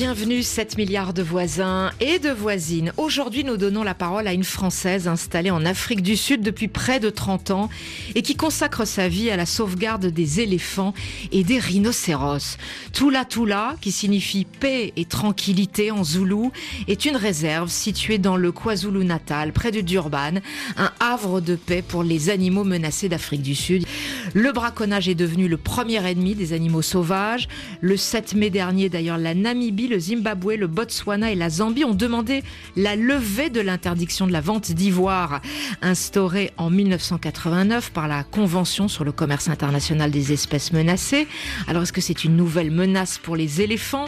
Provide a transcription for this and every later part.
Bienvenue 7 milliards de voisins et de voisines. Aujourd'hui, nous donnons la parole à une Française installée en Afrique du Sud depuis près de 30 ans et qui consacre sa vie à la sauvegarde des éléphants et des rhinocéros. Tula Tula, qui signifie paix et tranquillité en zoulou, est une réserve située dans le KwaZulu-Natal, près de Durban, un havre de paix pour les animaux menacés d'Afrique du Sud. Le braconnage est devenu le premier ennemi des animaux sauvages. Le 7 mai dernier, d'ailleurs, la Namibie le Zimbabwe, le Botswana et la Zambie ont demandé la levée de l'interdiction de la vente d'ivoire instaurée en 1989 par la Convention sur le commerce international des espèces menacées. Alors est-ce que c'est une nouvelle menace pour les éléphants?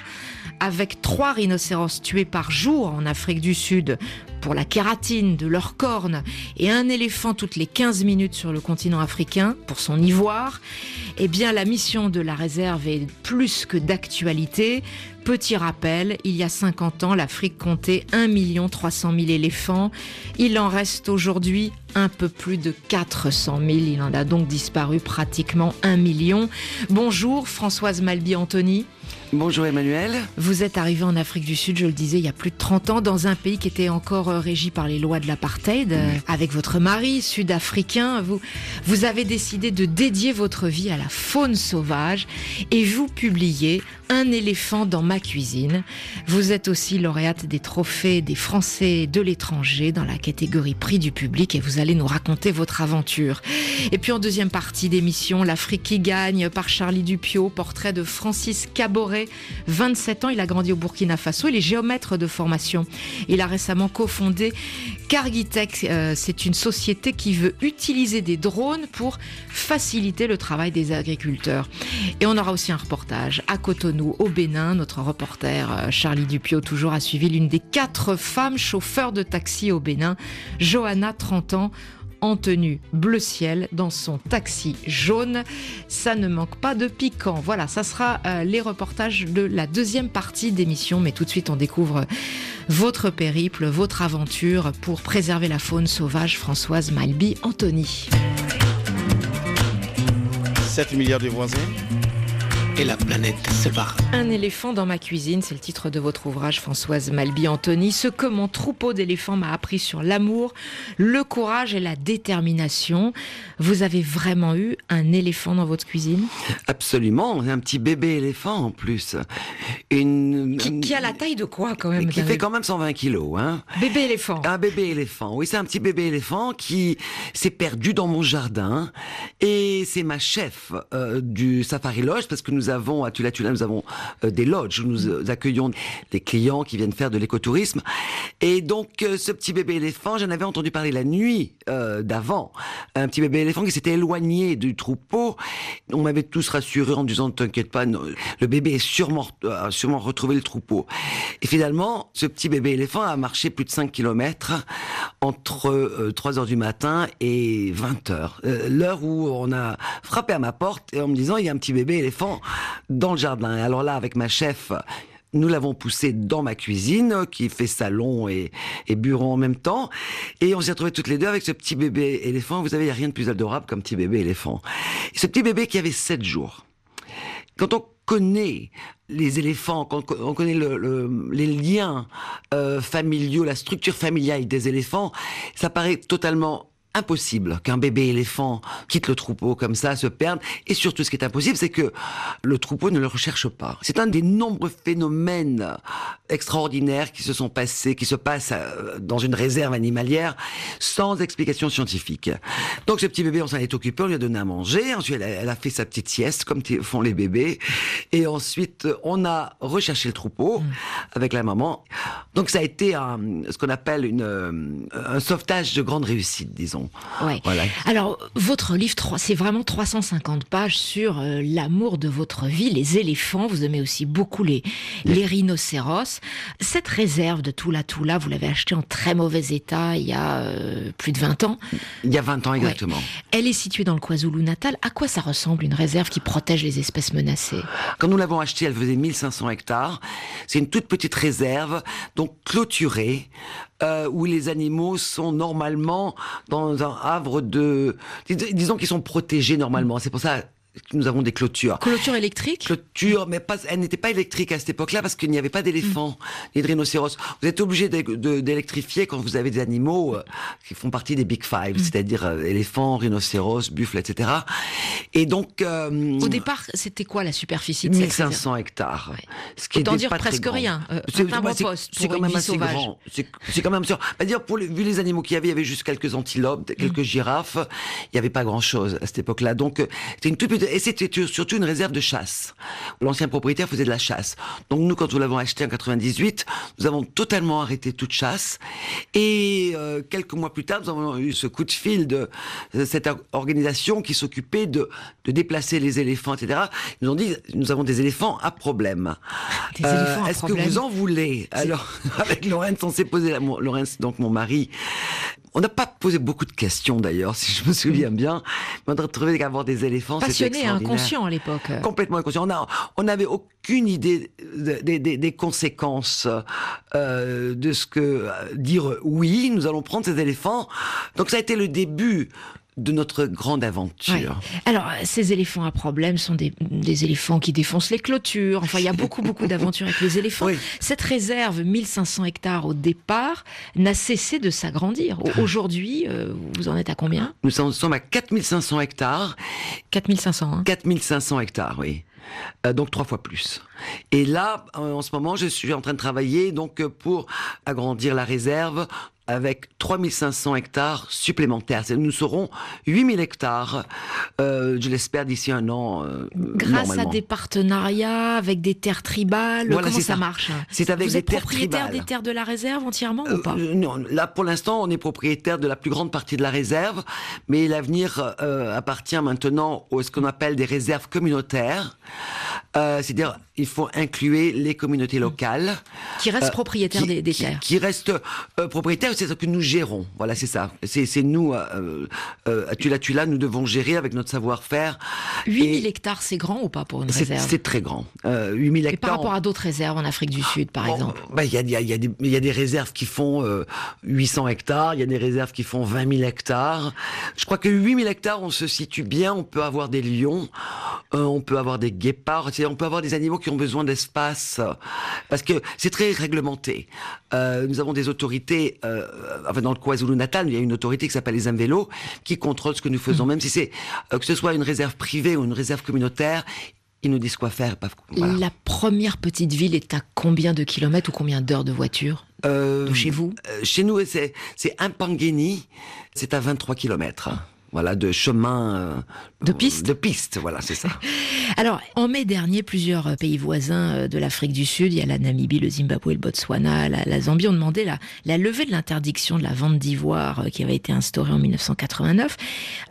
Avec trois rhinocéros tués par jour en Afrique du Sud pour la kératine de leurs cornes et un éléphant toutes les 15 minutes sur le continent africain pour son ivoire, eh bien la mission de la réserve est plus que d'actualité. Petit rappel, il y a 50 ans, l'Afrique comptait 1 300 000 éléphants. Il en reste aujourd'hui un peu plus de 400 000. Il en a donc disparu pratiquement 1 million. Bonjour Françoise Malby-Antony. Bonjour Emmanuel. Vous êtes arrivé en Afrique du Sud, je le disais, il y a plus de 30 ans, dans un pays qui était encore euh, régi par les lois de l'apartheid, euh, avec votre mari sud-africain. Vous, vous avez décidé de dédier votre vie à la faune sauvage et vous publiez Un éléphant dans ma cuisine. Vous êtes aussi lauréate des trophées des Français de l'étranger dans la catégorie prix du public et vous allez nous raconter votre aventure. Et puis en deuxième partie d'émission, L'Afrique qui gagne par Charlie Dupio, portrait de Francis Caboret 27 ans, il a grandi au Burkina Faso, il est géomètre de formation. Il a récemment cofondé Cargitech, euh, c'est une société qui veut utiliser des drones pour faciliter le travail des agriculteurs. Et on aura aussi un reportage à Cotonou, au Bénin. Notre reporter euh, Charlie Dupio toujours a suivi l'une des quatre femmes chauffeurs de taxi au Bénin, Johanna, 30 ans, en tenue bleu ciel dans son taxi jaune. Ça ne manque pas de piquant. Voilà, ça sera euh, les reportages de la deuxième partie d'émission. Mais tout de suite, on découvre votre périple, votre aventure pour préserver la faune sauvage. Françoise Malby, Anthony. 7 milliards de voisins et la planète se barre. Un éléphant dans ma cuisine, c'est le titre de votre ouvrage, Françoise Malby-Antony. Ce que mon troupeau d'éléphants m'a appris sur l'amour, le courage et la détermination. Vous avez vraiment eu un éléphant dans votre cuisine? Absolument, un petit bébé éléphant en plus. Une, qui, a la taille de quoi quand même Qui fait quand même 120 kilos. Hein bébé éléphant. Un bébé éléphant, oui, c'est un petit bébé éléphant qui s'est perdu dans mon jardin. Et c'est ma chef euh, du Safari Lodge, parce que nous nous avons, à nous avons euh, des lodges où nous euh, accueillons des clients qui viennent faire de l'écotourisme. Et donc, euh, ce petit bébé éléphant, j'en avais entendu parler la nuit d'avant. Un petit bébé éléphant qui s'était éloigné du troupeau. On m'avait tous rassurés en disant, t'inquiète pas, le bébé sûrement, a sûrement retrouvé le troupeau. Et finalement, ce petit bébé éléphant a marché plus de 5 kilomètres entre 3 heures du matin et 20 heures. L'heure où on a frappé à ma porte et en me disant, il y a un petit bébé éléphant dans le jardin. Alors là, avec ma chef, nous l'avons poussé dans ma cuisine, qui fait salon et, bureau en même temps. Et on s'est retrouvés toutes les deux avec ce petit bébé éléphant. Vous savez, il n'y a rien de plus adorable qu'un petit bébé éléphant. ce petit bébé qui avait 7 jours. Quand on connaît les éléphants, quand on connaît les liens euh, familiaux, la structure familiale des éléphants, ça paraît totalement impossible qu'un bébé éléphant quitte le troupeau comme ça, se perde. Et surtout, ce qui est impossible, c'est que le troupeau ne le recherche pas. C'est un des nombreux phénomènes extraordinaires qui se sont passés, qui se passent euh, dans une réserve animalière sans explication scientifique. Donc, ce petit bébé, on s'en est occupé, on lui a donné à manger. Ensuite, elle a, fait sa petite sieste, comme font les bébés. Et ensuite, on a recherché le troupeau mmh. avec la maman. Donc, ça a été un, ce qu'on appelle une, euh, un sauvetage de grande réussite, disons. Alors, votre livre, c'est vraiment 350 pages sur euh, l'amour de votre vie, les éléphants. Vous aimez aussi beaucoup les, les rhinocéros. Cette réserve de Toula, vous l'avez achetée en très mauvais état il y a euh, plus de 20 ans. Il y a 20 ans exactement. Elle est située dans le KwaZulu-Natal. À quoi ça ressemble une réserve qui protège les espèces menacées? Quand nous l'avons achetée, elle faisait 1500 hectares. C'est une toute petite réserve. Donc clôturés, euh, où les animaux sont normalement dans un havre de, disons qu'ils sont protégés normalement. C'est pour ça nous avons des clôtures. Clôture électrique Clôture, mais pas, elle n'était pas électrique à cette époque-là parce qu'il n'y avait pas d'éléphants ni de rhinocéros. Vous êtes obligé d'électrifier quand vous avez des animaux euh, qui font partie des Big Five, mm. c'est-à-dire euh, éléphants, rhinocéros, buffles, etc. Et donc... Euh, Au départ, c'était quoi la superficie de 1500 hectares. Ce qui Autant dire presque rien. c'est quand même assez grand. C'est quand même sûr. dire pour vu les animaux qu'il y avait, il y avait juste quelques antilopes, quelques mm. girafes. Il n'y avait pas grand-chose à cette époque-là. Donc, c'était une toute petite et c'était surtout une réserve de chasse. L'ancien propriétaire faisait de la chasse. Donc nous, quand nous l'avons acheté en 98, nous avons totalement arrêté toute chasse. Et euh, quelques mois plus tard, nous avons eu ce coup de fil de, cette organisation qui s'occupait de, de, déplacer les éléphants, etc. Ils nous ont dit, nous avons des éléphants à problème. Euh, Est-ce que vous en voulez? Alors, avec Laurence, on s'est posé, Laurence, donc mon mari, on n'a pas posé beaucoup de questions d'ailleurs, si je me souviens mm. bien. Mais on a trouvé qu'avoir des éléphants, inconscient à l'époque. Complètement inconscient. On n'avait aucune idée des, conséquences euh, de ce que euh, dire oui, nous allons prendre ces éléphants. Donc ça a été le début de notre grande aventure. Alors, ces éléphants à problème sont des, éléphants qui défoncent les clôtures. Enfin, il y a beaucoup, beaucoup d'aventures avec les éléphants. Cette réserve, 1500 hectares au départ, n'a cessé de s'agrandir. Aujourd'hui, euh, vous en êtes à combien? Nous sommes à 4500 hectares. 4500, hein 4500 hectares, oui. Euh, donc trois fois plus. Et là, en ce moment, je suis en train de travailler donc pour agrandir la réserve avec 3500 hectares supplémentaires. Nous serons 8000 hectares, euh, je l'espère, d'ici un an. Euh, Grâce à des partenariats avec des terres tribales, comment ça, marche? C'est avec Vous des êtes propriétaire des terres de la réserve entièrement ou pas? euh, Non, là pour l'instant, on est propriétaire de la plus grande partie de la réserve, mais l'avenir appartient maintenant à ce qu'on appelle des réserves communautaires. C'est-à-dire, il faut inclure les communautés locales. Qui restent propriétaires des, terres. Qui, restent propriétaires c'est ce que nous gérons. Voilà, c'est ça. C'est nous, euh, euh, à Tula Tula, nous devons gérer avec notre savoir-faire. 8000 hectares, c'est grand ou pas pour une réserve C'est très grand. Euh, 8000 hectares. Et par rapport à d'autres réserves en Afrique du Sud, par exemple bah, Il y, a, y, a, y, a y, a, des réserves qui font 800 euh, hectares, il y a des réserves qui font 20 000 hectares. Je crois que 8000 hectares, on se situe bien. On peut avoir des lions, euh, on peut avoir des guépards, on peut avoir des animaux qui ont besoin d'espace. Parce que c'est très réglementé. nous avons des autorités euh, enfin dans le KwaZulu-Natal, il y a une autorité qui s'appelle les Amvélos qui contrôle ce que nous faisons, mm. même si c'est euh, que ce soit une réserve privée ou une réserve communautaire. Ils nous disent quoi faire. La première petite ville est à combien de kilomètres ou combien d'heures de voiture euh, de chez vous? Chez nous, c'est Impangeni, c'est à 23 kilomètres voilà, de chemin. Euh, de piste De piste, voilà, c'est ça. Alors, en mai dernier, plusieurs euh, pays voisins euh, de l'Afrique du Sud, il y a la Namibie, le Zimbabwe, le Botswana, la, Zambie, ont demandé la, la levée de l'interdiction de la vente d'ivoire qui avait été instaurée en 1989.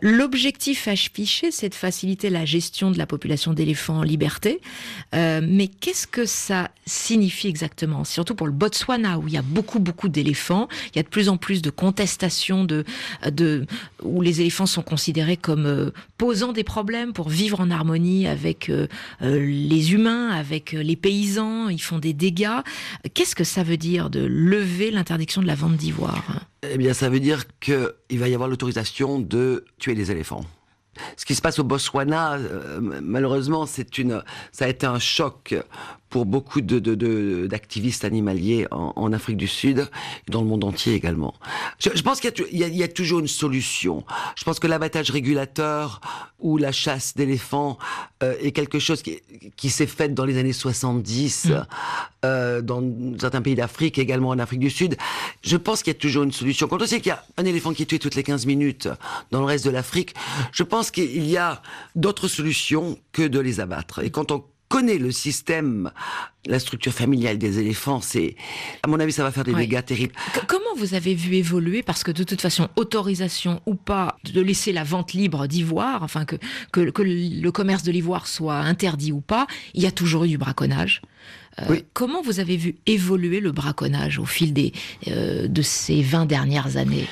L'objectif affiché, c'est de faciliter la gestion de la population d'éléphants en liberté. mais qu'est-ce que ça signifie exactement? Surtout pour le Botswana, où il y a beaucoup, beaucoup d'éléphants. Il y a de plus en plus de contestations de, de, où les éléphants sont considérés comme euh, posant des problèmes pour vivre en harmonie avec euh, euh, les humains, avec les paysans, ils font des dégâts. Qu'est-ce que ça veut dire de lever l'interdiction de la vente d'ivoire? Eh bien, ça veut dire qu'il va y avoir l'autorisation de tuer les éléphants. Ce qui se passe au Botswana, malheureusement, c'est une, ça a été un choc pour beaucoup de, d'activistes animaliers en, Afrique du Sud, dans le monde entier également. Je, pense qu'il y, a, toujours une solution. Je pense que l'abattage régulateur ou la chasse d'éléphants euh, est quelque chose qui, s'est fait dans les années 70 mm. euh, dans certains pays d'Afrique, également en Afrique du Sud. Je pense qu'il y a toujours une solution. Quand on sait qu'il y a un éléphant qui est tué toutes les 15 minutes dans le reste de l'Afrique, je pense qu'il y a d'autres solutions que de les abattre. Et quand on connaît le système, la structure familiale des éléphants, c'est, à mon avis, ça va faire des dégâts terribles. comment vous avez vu évoluer, parce que de toute façon, autorisation ou pas de laisser la vente libre d'ivoire, enfin que, que, le commerce de l'ivoire soit interdit ou pas, il y a toujours eu du braconnage. Comment vous avez vu évoluer le braconnage au fil des, de ces 20 dernières années?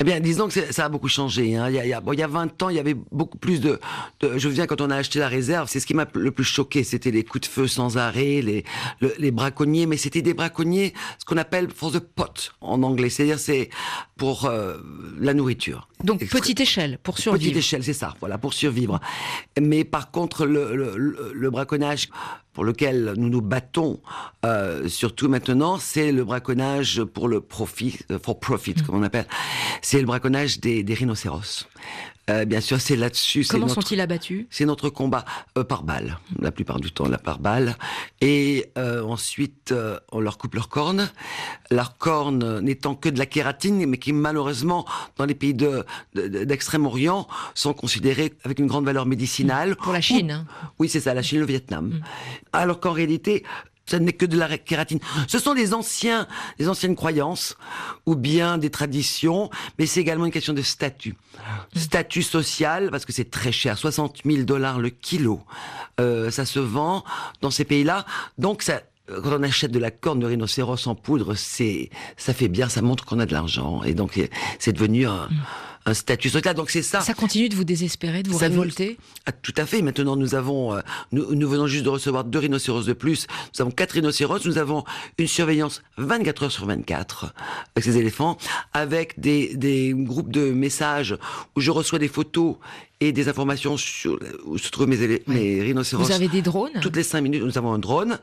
Eh bien, disons que ça a beaucoup changé. Hein. Il, y a, il, y a, il, y a, 20 ans, il y avait beaucoup plus de... de je viens quand on a acheté la réserve, c'est ce qui m'a le plus choqué, c'était les coups de feu sans arrêt, les, les braconniers, mais c'était des braconniers, ce qu'on appelle for the pot en anglais, c'est-à-dire c'est pour euh, la nourriture. Donc petite échelle pour survivre. Petite échelle, c'est ça, voilà, pour survivre. Mais par contre, le, le, le braconnage pour lequel nous nous battons, euh, surtout maintenant, c'est le braconnage pour le profit, euh, for profit, mm. comme on appelle. C'est le braconnage des, des rhinocéros. Euh, bien sûr, c'est là-dessus. Comment sont-ils abattus? C'est notre combat euh, par balle, la plupart du temps, la par balle. Et euh, ensuite, on leur coupe leurs cornes. Leurs cornes n'étant que de la kératine, mais qui malheureusement, dans les pays de, d'Extrême-Orient, sont considérées avec une grande valeur médicinale. Pour la Chine. Hein. Oui, c'est ça, la Chine, le Vietnam. Mm. Alors qu'en réalité, ça n'est que de la kératine. Ce sont des anciens, des anciennes croyances ou bien des traditions, mais c'est également une question de statut. Statut social, parce que c'est très cher, 60 000 dollars le kilo. Euh, ça se vend dans ces pays-là. Donc quand on achète de la corne de rhinocéros en poudre, c'est, ça fait bien, ça montre qu'on a de l'argent. Et donc, c'est devenu un, un statut social. Donc c'est ça. Ça continue de vous désespérer, de vous révolter ah, Tout à fait. Maintenant, nous avons, euh, nous, nous, venons juste de recevoir deux rhinocéros de plus. Nous avons quatre rhinocéros. Nous avons une surveillance 24 heures sur 24 avec ces éléphants, avec des, des groupes de messages où je reçois des photos et des informations sur où se trouvent mes, mes rhinocéros. Vous avez des drones Toutes les cinq minutes, nous avons un drone.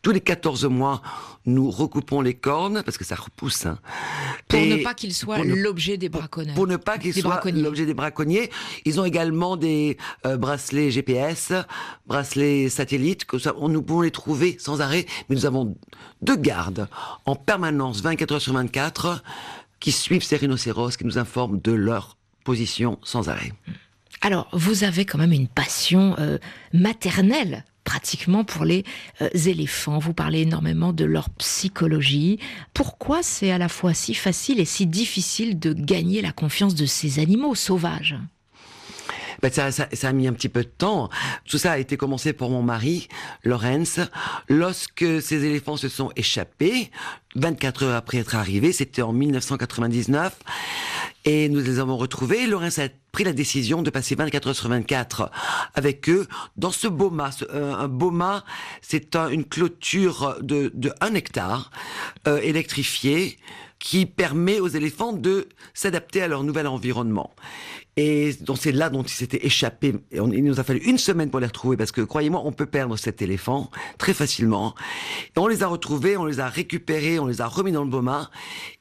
Tous les 14 mois, nous recoupons les cornes parce que ça repousse. Hein. Pour ne pas qu'il soit l'objet des braconniers. Pour, ne pas qu'il soit l'objet des braconniers. Ils ont également des euh, bracelets GPS, bracelets satellites, que ça, on, nous pouvons les trouver sans arrêt. Mais nous avons deux gardes en permanence, 24 heures sur 24, qui suivent ces rhinocéros, qui nous informent de leur position sans arrêt. Alors, vous avez quand même une passion euh, maternelle pratiquement pour les euh, éléphants. Vous parlez énormément de leur psychologie. Pourquoi c'est à la fois si facile et si difficile de gagner la confiance de ces animaux sauvages? Ben ça, ça, ça, a mis un petit peu de temps. Tout ça a été commencé pour mon mari, Lorenz. Lorsque ces éléphants se sont échappés, 24 heures après être arrivés, c'était en 1999, et nous les avons retrouvés. Lorenz a pris la décision de passer 24 heures sur 24 avec eux dans ce boma. Euh, un boma, c'est une clôture de, de 1 hectare euh, électrifiée qui permet aux éléphants de s'adapter à leur nouvel environnement. Et donc c'est là dont il s'était échappé. Et il nous a fallu une semaine pour les retrouver parce que croyez-moi, on peut perdre cet éléphant très facilement. Et on les a retrouvés, on les a récupérés, on les a remis dans le boma.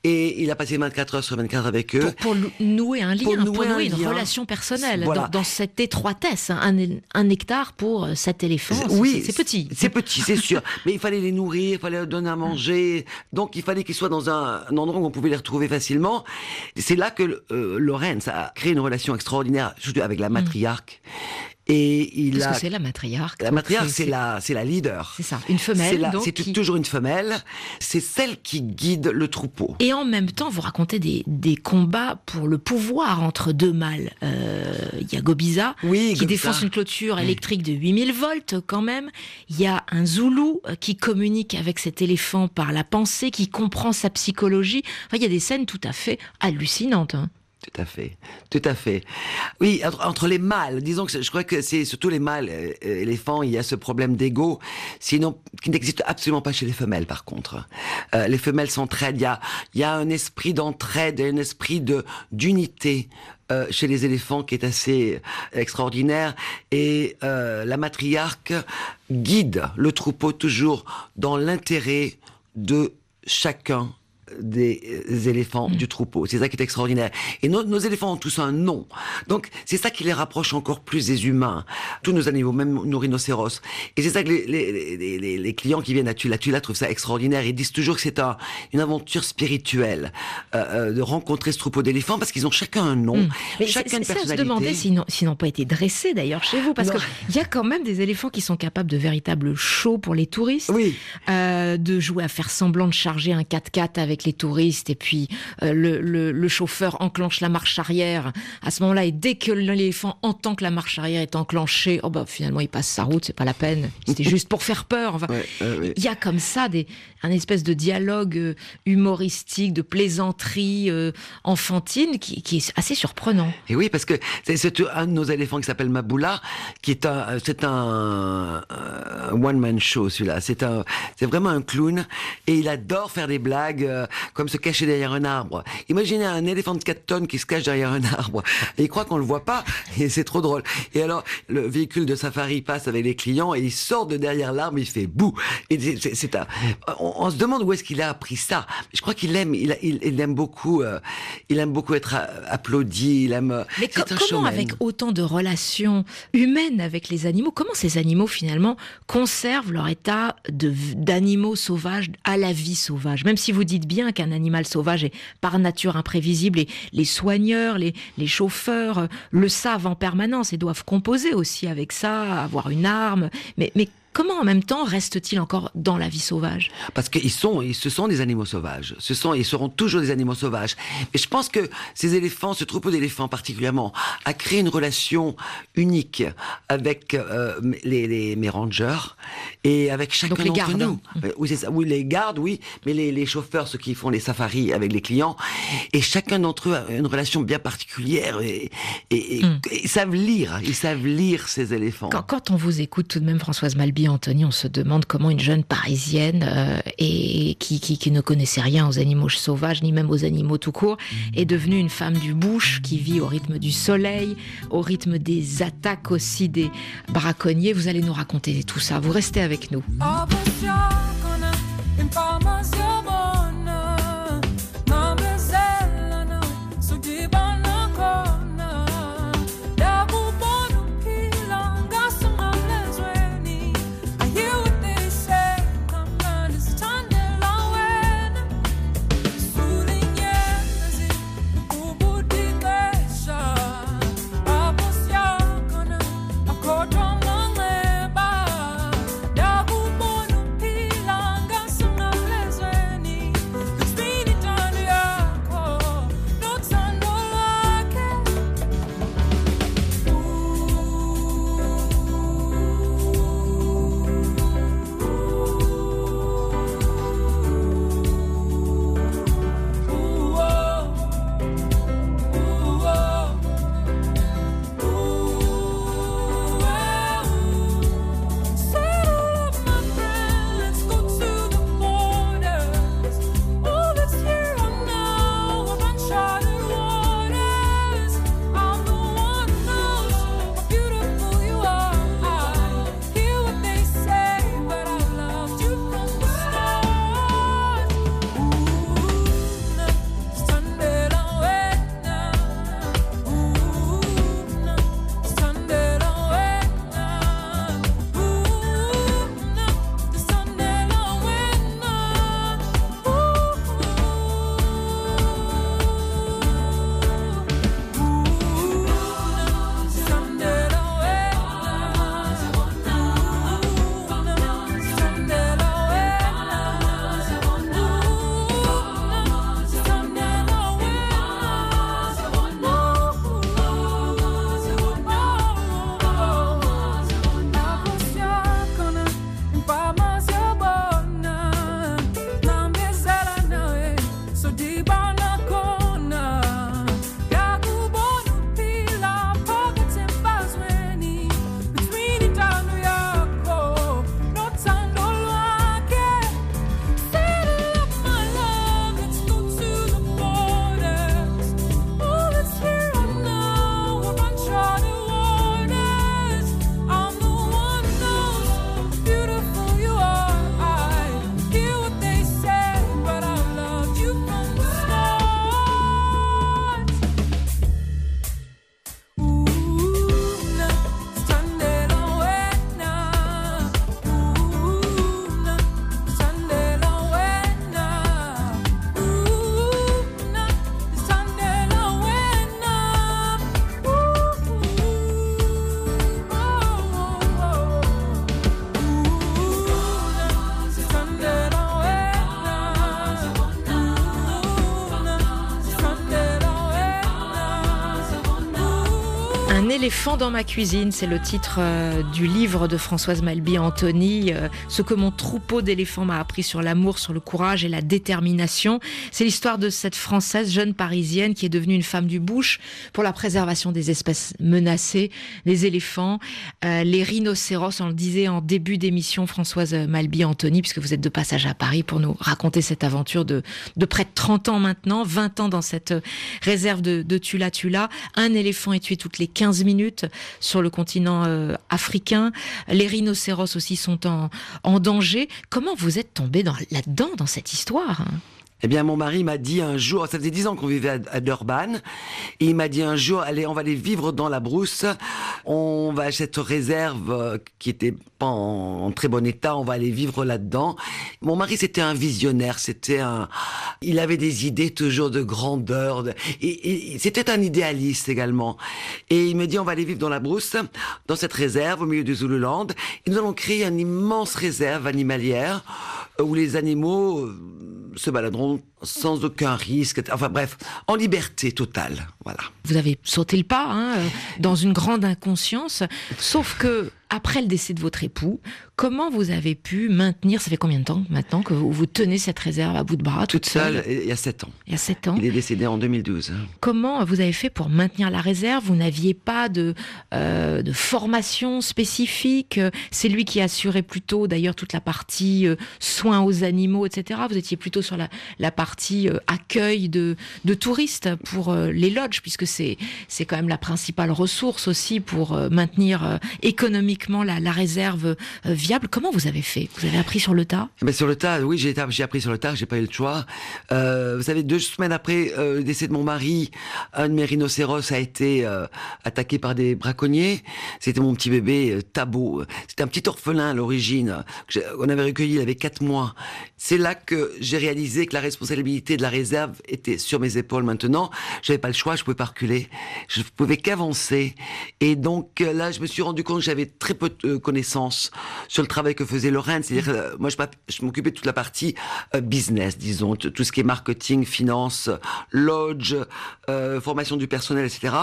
Et il a passé 24 heures sur 24 avec eux. Pour, nouer un lien, pour nouer, une relation personnelle dans, cette étroitesse. Hein. Un, hectare pour euh, cet éléphant, oui, c'est petit. C'est petit, c'est sûr. Mais il fallait les nourrir, il fallait leur donner à manger. Donc il fallait qu'ils soient dans un, endroit où on pouvait les retrouver facilement. C'est là que euh, Lorenz a créé une relation extraordinaire, surtout avec la mm. matriarque. Et il Qu'est-ce que c'est la matriarque La matriarque, c'est la, c'est la leader. C'est ça, une femelle. C'est, toujours une femelle. C'est celle qui guide le troupeau. Et en même temps, vous racontez des, des combats pour le pouvoir entre deux mâles. Euh, il y a Gobiza, qui défonce une clôture électrique de 8000 volts quand même. Il y a un Zoulou euh, qui communique avec cet éléphant par la pensée, qui comprend sa psychologie. Enfin, il y a des scènes tout à fait hallucinantes. Hein. Tout à fait, tout à fait. Oui, entre, les mâles, disons que je crois que c'est surtout les mâles euh, éléphants, il y a ce problème d'ego, sinon qui n'existe absolument pas chez les femelles par contre. Euh, les femelles s'entraident, il y a, il y a un esprit d'entraide, un esprit de d'unité euh, chez les éléphants qui est assez extraordinaire et la matriarque guide le troupeau toujours dans l'intérêt de chacun des éléphants du troupeau. C'est ça qui est extraordinaire. Et nos, éléphants ont tous un nom. Donc, c'est ça qui les rapproche encore plus des humains. Tous nos animaux, même nos rhinocéros. Et c'est ça que les, les, les, les, clients qui viennent à Tula Tula trouvent ça extraordinaire. Ils disent toujours que c'est un, une aventure spirituelle euh, euh de rencontrer ce troupeau d'éléphants parce qu'ils ont chacun un nom, mmh. chacun une personnalité. se demander s'ils n'ont pas été dressés d'ailleurs chez vous parce qu'il y a quand même des éléphants qui sont capables de véritables shows pour les touristes. Oui. Euh, de jouer à faire semblant de charger un 4x4 avec avec les touristes et puis euh, le, le, chauffeur enclenche la marche arrière à ce moment-là et dès que l'éléphant entend que la marche arrière est enclenchée, oh bah finalement il passe sa route, c'est pas la peine, c'était juste pour faire peur. Enfin, il y a comme ça des un espèce de dialogue euh, humoristique, de plaisanterie euh, enfantine qui, qui, est assez surprenant. Et oui, parce que c'est un de nos éléphants qui s'appelle Maboula, qui est un, c'est un, one man show celui-là. C'est un, c'est vraiment un clown et il adore faire des blagues euh, comme se cacher derrière un arbre. Imaginez un éléphant de 4 tonnes qui se cache derrière un arbre et il croit qu'on le voit pas et c'est trop drôle. Et alors le véhicule de safari passe avec les clients et il sort de derrière l'arbre, il fait bouh. Et c'est, un, on, se demande où est-ce qu'il a appris ça. Je crois qu'il aime, il, il, aime beaucoup, euh, il aime beaucoup être applaudi. Il aime. Mais comment avec autant de relations humaines avec les animaux, comment ces animaux finalement conservent leur état d'animaux sauvages à la vie sauvage? Même si vous dites bien qu'un animal sauvage est par nature imprévisible et les soigneurs, les, chauffeurs euh, le savent en permanence et doivent composer aussi avec ça, avoir une arme. Mais comment en même temps reste-t-il encore dans la vie sauvage? Parce qu'ils sont, ils, ce sont des animaux sauvages. Ce sont, ils seront toujours des animaux sauvages. Et je pense que ces éléphants, ce troupeau d'éléphants particulièrement, a créé une relation unique avec euh, les, les, mes rangers et avec chacun d'entre nous. Euh, oui, c'est ça. Oui, les gardes, oui, mais les, les, chauffeurs, ceux qui font les safaris avec les clients, et chacun d'entre eux a une relation bien particulière et, et, hmm. ils savent lire, ils savent lire ces éléphants. Quand, quand on vous écoute tout de même, Françoise Malby, Anthony, on se demande comment une jeune parisienne euh, et qui, qui, ne connaissait rien aux animaux sauvages, ni même aux animaux tout court, est devenue une femme du bush qui vit au rythme du soleil, au rythme des attaques aussi des braconniers. Vous allez nous raconter tout ça. Vous restez avec nous. Éléphant dans ma cuisine, c'est le titre euh, du livre de Françoise Malby Anthony. Euh, ce que mon troupeau d'éléphants m'a appris sur l'amour, sur le courage et la détermination. C'est l'histoire de cette Française jeune parisienne qui est devenue une femme du bush pour la préservation des espèces menacées, les éléphants, euh, les rhinocéros. On le disait en début d'émission, Françoise Malby Anthony, puisque vous êtes de passage à Paris pour nous raconter cette aventure de, près de 30 ans maintenant, 20 ans dans cette réserve de, de Tula Tula. Un éléphant est tué toutes les 15 15 sur le continent euh, africain. Les rhinocéros aussi sont en, en danger. Comment vous êtes tombé là-dedans, dans cette histoire eh bien, mon mari m'a dit un jour, ça faisait dix ans qu'on vivait à, Durban, et il m'a dit un jour, allez, on va aller vivre dans la brousse, on va à cette réserve euh, qui était pas en, très bon état, on va aller vivre là-dedans. Mon mari, c'était un visionnaire, c'était un, il avait des idées toujours de grandeur, et, c'était un idéaliste également. Et il me dit, on va aller vivre dans la brousse, dans cette réserve au milieu du Zululand, et nous allons créer une immense réserve animalière où les animaux euh, se baladeront sans aucun risque. Enfin bref, en liberté totale. Voilà. Vous avez sauté le pas hein, euh, dans une grande inconscience, sauf que après le décès de votre époux, comment vous avez pu maintenir, ça fait combien de temps maintenant que vous, tenez cette réserve à bout de bras toute, seule, Il y a sept ans. Il y a sept ans. Il est décédé en 2012. Comment vous avez fait pour maintenir la réserve? Vous n'aviez pas de, euh, de formation spécifique? C'est lui qui assurait plutôt d'ailleurs toute la partie euh, soins aux animaux, etc. Vous étiez plutôt sur la, la partie euh, accueil de, de touristes pour les lodges, puisque c'est c'est quand même la principale ressource aussi pour maintenir économiquement la, réserve euh, viable. Comment vous avez fait? Vous avez appris sur le tas? Mais Sur le tas, oui, j'ai appris sur le tas, j'ai pas eu le choix. Euh, vous savez, deux semaines après euh, le décès de mon mari, un de mes rhinocéros a été attaqué par des braconniers. C'était mon petit bébé Tabo. C'était un petit orphelin à l'origine. On avait recueilli, il avait quatre mois. C'est là que j'ai réalisé que la responsabilité de la réserve était sur mes épaules maintenant. J'avais pas le choix, je pouvais pas reculer. Je pouvais qu'avancer. Et donc là, je me suis rendu compte que j'avais très peu de connaissances sur le travail que faisait Lorraine. C'est-à-dire, euh, moi, je, je m'occupais de toute la partie euh, business, disons, tout ce qui est marketing, finance, lodge, euh, formation du personnel, etc.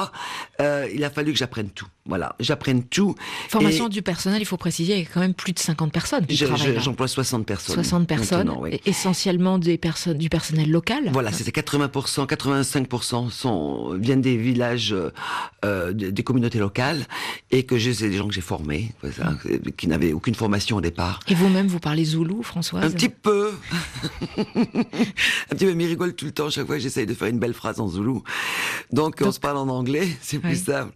il a fallu que j'apprenne tout. Voilà, j'apprenne tout. Formation du personnel, il faut préciser, il y a quand même plus de 50 personnes travaillent J'emploie 60 personnes. 60 personnes, essentiellement des personnes, du personnel local. Voilà, c'était 80%, 85% sont, viennent des villages, des communautés locales, et que j'ai des gens que j'ai formés qui n'avait aucune formation au départ. Et vous-même, vous parlez zoulou, Françoise Un petit peu. un petit peu, mais rigole tout le temps. Chaque fois, j'essaye de faire une belle phrase en zoulou. Donc, on se parle en anglais, c'est plus simple.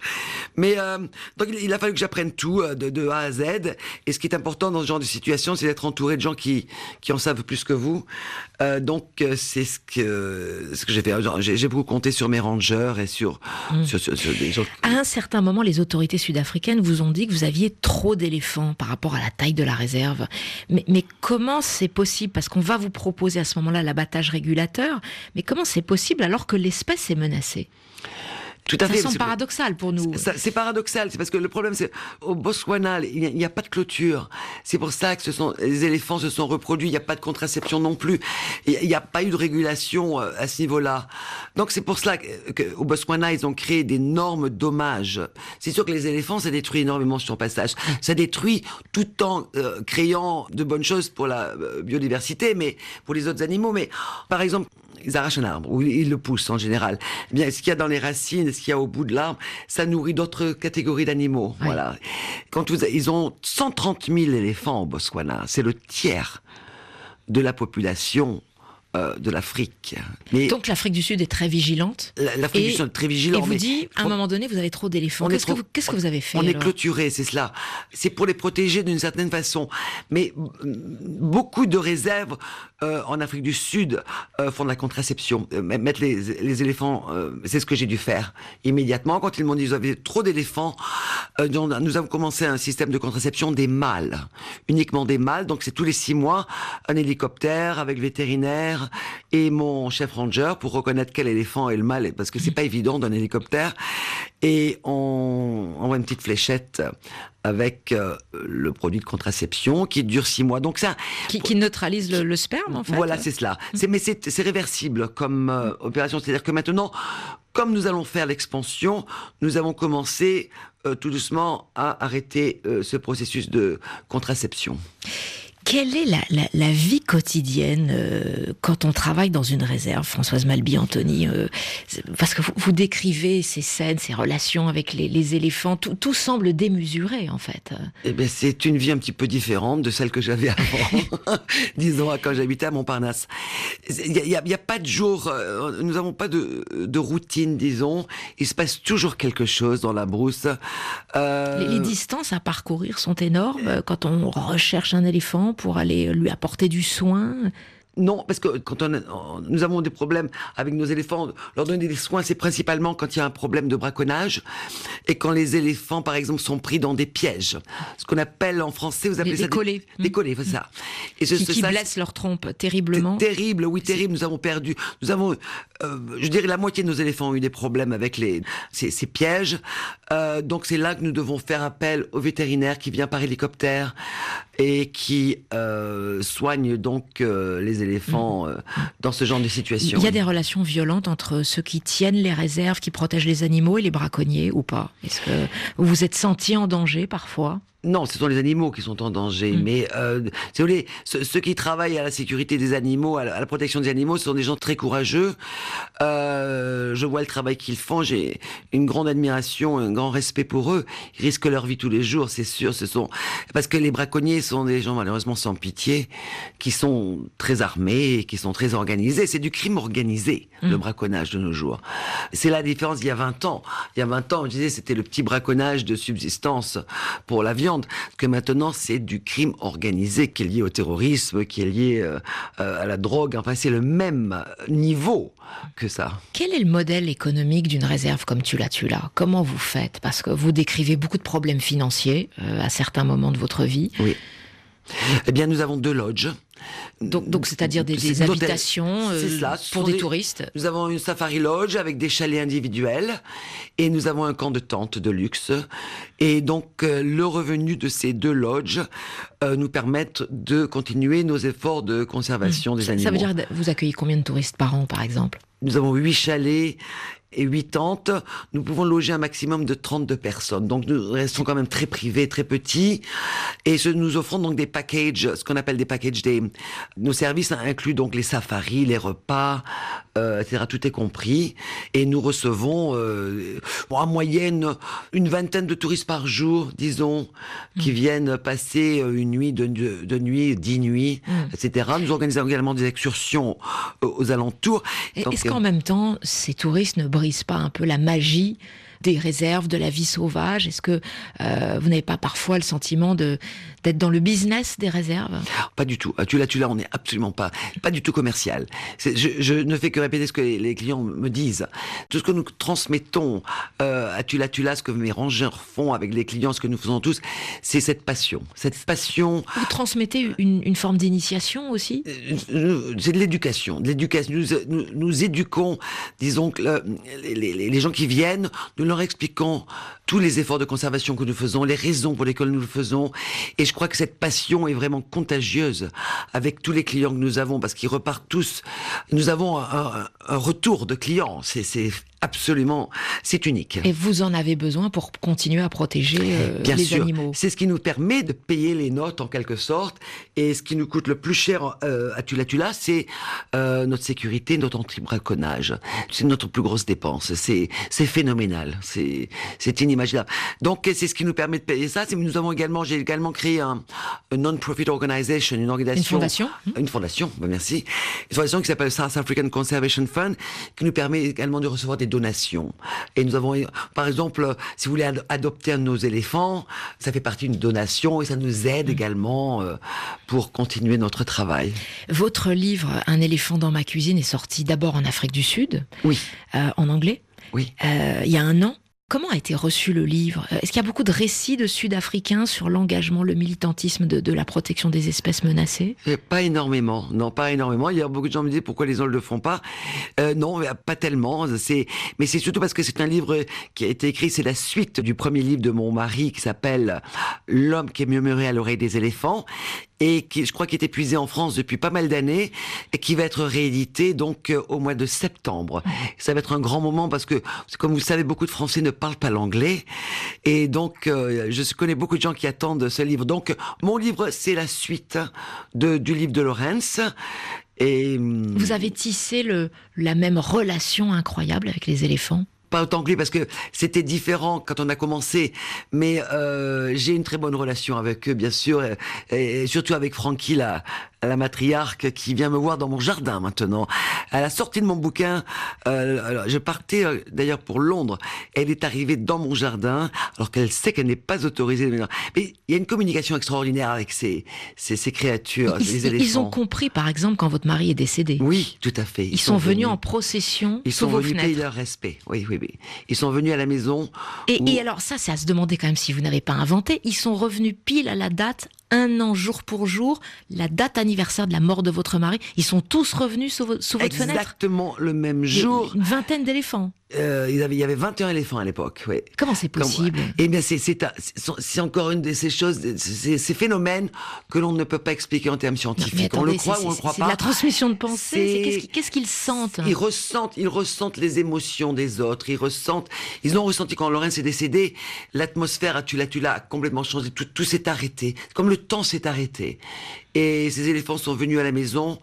Mais euh, donc, il a fallu que j'apprenne tout euh, de, A à Z. Et ce qui est important dans ce genre de situation, c'est d'être entouré de gens qui qui en savent plus que vous. Euh, donc, c'est ce que ce que j'ai fait. J'ai beaucoup compté sur mes rangers et sur, mm. sur, sur, sur des gens. À un certain moment, les autorités sud-africaines vous ont dit que vous aviez trop d'éléphants par rapport à la taille de la réserve. Mais, mais comment c'est possible? Parce qu'on va vous proposer à ce moment-là l'abattage régulateur, mais comment c'est possible alors que l'espèce est menacée? Tout à ça fait. semble paradoxal pour nous. C'est paradoxal, c'est parce que le problème, c'est au Botswana, il n'y a, pas de cloture. C'est pour ça que ce sont, les éléphants se sont reproduits. Il n'y a pas de contraception non plus. Il n'y a pas eu de régulation euh, à ce niveau-là. Donc c'est pour cela qu'au Botswana, ils ont créé d'énormes dommages. C'est sûr que les éléphants, ça détruit énormément sur passage. Ça détruit tout en euh, créant de bonnes choses pour la euh, biodiversité, mais pour les autres animaux. Mais par exemple, ils arrachent un arbre, ou ils le poussent en général. Eh bien, ce qu'il y a dans les racines, ce qu'il y a au bout de l'arbre, ça nourrit d'autres catégories d'animaux. Voilà. Quand vous, ils ont 130 000 éléphants au Botswana, c'est le tiers de la population euh, de l'Afrique. Donc l'Afrique du Sud est très vigilante. L'Afrique du Sud est très vigilante. Et vous dit, à un moment donné, vous avez trop d'éléphants. Qu'est-ce, que vous, avez fait On est clôturé, c'est cela. C'est pour les protéger d'une certaine façon. Mais beaucoup de réserves euh, en Afrique du Sud euh, font de la contraception. mettre les, éléphants, c'est ce que j'ai dû faire immédiatement. Quand ils m'ont dit vous avez trop d'éléphants, nous avons commencé un système de contraception des mâles, uniquement des mâles. Donc c'est tous les six mois un hélicoptère avec vétérinaire et mon chef ranger pour reconnaître quel éléphant est le mâle, parce que c'est pas évident d'un hélicoptère. Et on envoie une petite fléchette avec euh, le produit de contraception qui dure six mois. Donc ça, qui, qui neutralise le, le, sperme en fait. Voilà, c'est cela. C'est mais c'est réversible comme euh, opération. C'est-à-dire que maintenant, comme nous allons faire l'expansion, nous avons commencé euh, tout doucement à arrêter euh, ce processus de contraception. Quelle est la, la, la vie quotidienne euh, quand on travaille dans une réserve, Françoise Malby-Antony euh, Parce que vous, vous, décrivez ces scènes, ces relations avec les, les éléphants, tout, tout, semble démesuré en fait. Eh bien, c'est une vie un petit peu différente de celle que j'avais avant, disons, quand j'habitais à Montparnasse. Il n'y a, a, a, pas de jour, euh, nous n'avons pas de, de, routine, disons. Il se passe toujours quelque chose dans la brousse. Les, les distances à parcourir sont énormes quand on recherche un éléphant pour aller lui apporter du soin? Non, parce que quand on, nous avons des problèmes avec nos éléphants, leur donner des soins, c'est principalement quand il y a un problème de braconnage et quand les éléphants, par exemple, sont pris dans des pièges. Ce qu'on appelle en français, vous appelez des, ça des collets. Des, collets, c'est ça. Et qui, qui ça, blessent leur trompe terriblement. Terrible, oui, terrible. Nous avons perdu. Nous avons, euh, je dirais, la moitié de nos éléphants ont eu des problèmes avec les ces, ces pièges. Euh, donc c'est là que nous devons faire appel au vétérinaire qui vient par hélicoptère et qui euh, soigne donc euh, les éléphants euh, dans ce genre de situation. Il y a des relations violentes entre ceux qui tiennent les réserves, qui protègent les animaux et les braconniers ou pas? Est-ce que vous vous êtes senti en danger parfois? Non, ce sont les animaux qui sont en danger. Mmh. Mais euh, si vous voulez, ceux, ceux, qui travaillent à la sécurité des animaux, à la, à la, protection des animaux, ce sont des gens très courageux. Euh, je vois le travail qu'ils font. J'ai une grande admiration, un grand respect pour eux. Ils risquent leur vie tous les jours, c'est sûr. Ce sont parce que les braconniers sont des gens malheureusement sans pitié, qui sont très armés, qui sont très organisés. C'est du crime organisé, mmh. le braconnage de nos jours. C'est la différence. Il y a 20 ans, il y a 20 ans, je disais, c'était le petit braconnage de subsistance pour la viande que maintenant c'est du crime organisé qui est lié au terrorisme, qui est lié euh, à la drogue. Enfin, c'est le même niveau que ça. Quel est le modèle économique d'une réserve comme Tula Tula? Comment vous faites? Parce que vous décrivez beaucoup de problèmes financiers euh, à certains moments de votre vie. Oui. Eh bien, nous avons deux lodges. Donc, donc c'est-à-dire des, des habitations euh, cela, pour des, des, touristes. Nous avons une safari lodge avec des chalets individuels et nous avons un camp de tente de luxe. Et donc euh, le revenu de ces deux lodges euh, nous permettent de continuer nos efforts de conservation mmh. des ça, animaux. Ça veut dire vous accueillez combien de touristes par an, par exemple? Nous avons huit chalets et 8 tentes, nous pouvons loger un maximum de 32 personnes. Donc nous restons quand même très privés, très petits. Et nous offrons donc des packages, ce qu'on appelle des packages des... Nos services incluent donc les safaris, les repas, euh, etc. Tout est compris. Et nous recevons euh, en moyenne une vingtaine de touristes par jour, disons, qui mmh. viennent passer une nuit, de, de, de nuit, dix nuits, mmh. etc. Nous organisons également des excursions aux alentours. Est-ce qu'en même temps, ces touristes ne pas un peu la magie des réserves, de la vie sauvage? Est-ce que euh, vous n'avez pas parfois le sentiment de d'être dans le business des réserves Pas du tout. À Tula Tula, on n'est absolument pas, pas du tout commercial. Je, je, ne fais que répéter ce que les, les, clients me disent. Tout ce que nous transmettons euh, à Tula Tula, ce que mes rangeurs font avec les clients, ce que nous faisons tous, c'est cette passion. Cette passion. Vous transmettez une, une forme d'initiation aussi? Euh, C'est de l'éducation. De l'éducation. Nous, nous, nous, éduquons, disons, que le, les, les, les gens qui viennent, nous leur expliquons tous les efforts de conservation que nous faisons, les raisons pour lesquelles nous le faisons. Et je crois que cette passion est vraiment contagieuse avec tous les clients que nous avons, parce qu'ils repartent tous. Nous avons un, retour de clients. C'est absolument, c'est unique. Et vous en avez besoin pour continuer à protéger euh, Bien les sûr. animaux. C'est ce qui nous permet de payer les notes en quelque sorte. Et ce qui nous coûte le plus cher euh, à Tula Tula, c'est euh, notre sécurité, notre anti-braconnage. C'est notre plus grosse dépense. C'est c'est phénoménal. C'est c'est inimaginable. Donc c'est ce qui nous permet de payer ça. Nous avons également, j'ai également créé un, un non-profit organization, une organisation, une fondation, une fondation. Ben merci. Une fondation qui s'appelle South African Conservation Fund, qui nous permet également de recevoir des donations. Et nous avons, par exemple, si vous voulez ad adopter un de nos éléphants, ça fait partie d'une donation et ça nous aide mmh. également euh, pour continuer notre travail. Votre livre, Un éléphant dans ma cuisine, est sorti d'abord en Afrique du Sud. Oui. Euh, en anglais. Oui. Euh, il y a un an. Comment a été reçu le livre? Est-ce qu'il y a beaucoup de récits de Sud-Africains sur l'engagement, le militantisme de, la protection des espèces menacées? Pas énormément, non, pas énormément. Il y a beaucoup de gens qui me disent pourquoi les autres ne le font pas. Euh, non, pas tellement. Mais c'est surtout parce que c'est un livre qui a été écrit. C'est la suite du premier livre de mon mari qui s'appelle L'homme qui est murmuré à l'oreille des éléphants et qui, je crois, qui est épuisé en France depuis pas mal d'années et qui va être réédité donc euh, au mois de septembre. Ça va être un grand moment parce que, comme vous savez, beaucoup de Français ne parlent pas l'anglais et donc euh, je connais beaucoup de gens qui attendent ce livre. Donc mon livre, c'est la suite de, du livre de Lorenz. Et hum, vous avez tissé le, la même relation incroyable avec les éléphants? Pas autant que lui parce que c'était différent quand on a commencé, mais euh, j'ai une très bonne relation avec eux, bien sûr, et, surtout avec Francky, la, la matriarque, qui vient me voir dans mon jardin maintenant. À la sortie de mon bouquin, euh, je partais euh, d'ailleurs pour Londres, elle est arrivée dans mon jardin, alors qu'elle sait qu'elle n'est pas autorisée. Mais il y a une communication extraordinaire avec ces, ces, ces créatures, ils, les éléphants. Ils ont compris, par exemple, quand votre mari est décédé. Oui, tout à fait. Ils, sont, venus, en procession. Ils sont venus payer leur respect. Oui, oui. Ils sont venus à la maison. Et, alors ça, c'est à se demander quand même si vous n'avez pas inventé. Ils sont revenus pile à la date un an jour pour jour, la date anniversaire de la mort de votre mari. Ils sont tous revenus sous, votre fenêtre. Exactement le même jour. Une vingtaine d'éléphants. Euh, il, y avait 21 éléphants à l'époque. Oui. Comment c'est possible? Eh bien, c'est encore une de ces choses, ces phénomènes que l'on ne peut pas expliquer en termes scientifiques. on le croit ou on ne le croit pas. C'est la transmission de pensée. Qu'est-ce qu'ils sentent? Ils ressentent, ils ressentent les émotions des autres. Ils ressentent. Ils ont ressenti quand Lorenz est décédé, l'atmosphère à Tula Tula a complètement changé. Tout, tout s'est arrêté. Comme le temps s'est arrêté. Et ces éléphants sont venus à la maison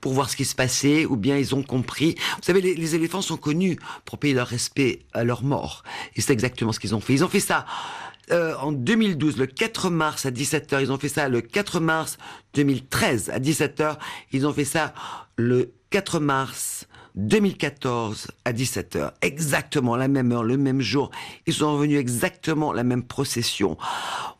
pour voir ce qui se passait, ou bien ils ont compris. Vous savez, les, éléphants sont connus pour payer leur respect à leur mort. Et c'est exactement ce qu'ils ont fait. Ils ont fait ça euh, en 2012, le 4 mars à 17h. Ils ont fait ça le 4 mars 2013 à 17h. Ils ont fait ça le 4 mars 2014 à 17h, exactement la même heure, le même jour. Ils sont revenus exactement la même procession.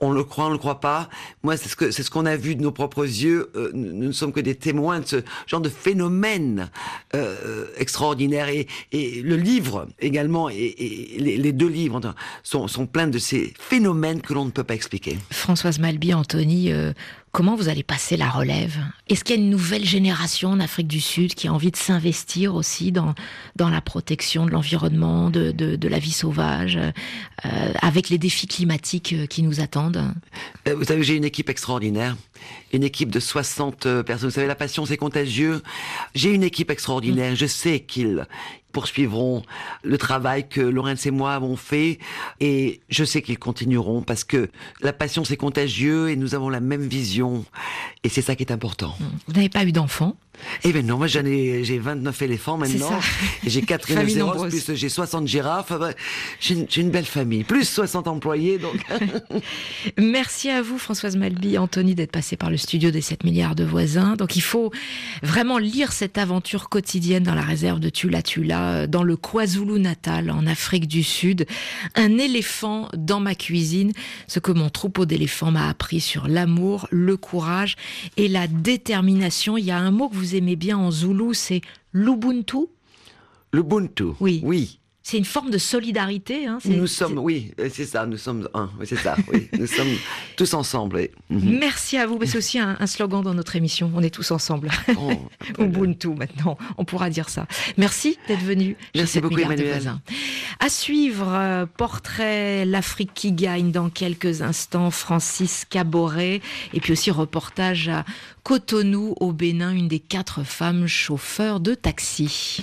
On le croit, on le croit pas. Moi, c'est ce que c'est ce qu'on a vu de nos propres yeux. Euh, nous ne sommes que des témoins de ce genre de phénomène euh, extraordinaire. Et, et, le livre également, et, les, deux livres sont, sont pleins de ces phénomènes que l'on ne peut pas expliquer. Françoise Malby, Anthony, euh, Comment vous allez passer la relève? Est-ce qu'il y a une nouvelle génération en Afrique du Sud qui a envie de s'investir aussi dans, dans la protection de l'environnement, de, de, la vie sauvage, euh, avec les défis climatiques euh, qui nous attendent? Euh, Vous savez, j'ai une équipe extraordinaire, une équipe de 60 personnes. Vous savez, la passion, c'est contagieux. J'ai une équipe extraordinaire. Je sais qu'ils poursuivront le travail que Laurence et moi avons fait. Et je sais qu'ils continueront parce que la passion c'est contagieux et nous avons la même vision. Et c'est ça qui est important. Vous n'avez pas eu d'enfants eh bien non, moi j'en ai, j'ai 29 éléphants maintenant. J'ai 4 rhinocéros, plus j'ai 60 girafes. J'ai une, belle famille, plus 60 employés. Donc. Merci à vous Françoise Malby, Anthony, d'être passé par le studio des 7 milliards de voisins. Donc il faut vraiment lire cette aventure quotidienne dans la réserve de Tula Tula, dans le KwaZulu-Natal, en Afrique du Sud. Un éléphant dans ma cuisine, ce que mon troupeau d'éléphants m'a appris sur l'amour, le courage et la détermination. Il y a un mot que vous aimez bien en zoulou, c'est l'Ubuntu? L'Ubuntu Oui. Oui. C'est une forme de solidarité. Hein, nous sommes, oui, c'est ça, nous sommes un, c'est ça, oui, nous sommes tous ensemble. Mhm. Merci à vous, c'est aussi un, slogan dans notre émission, on est tous ensemble. Oh, Ubuntu maintenant, on pourra dire ça. Merci d'être venu. Merci beaucoup Emmanuel. À suivre, euh, portrait L'Afrique qui gagne dans quelques instants, Francis Caboret, et puis aussi reportage à Cotonou au Bénin, une des quatre femmes chauffeurs de taxi.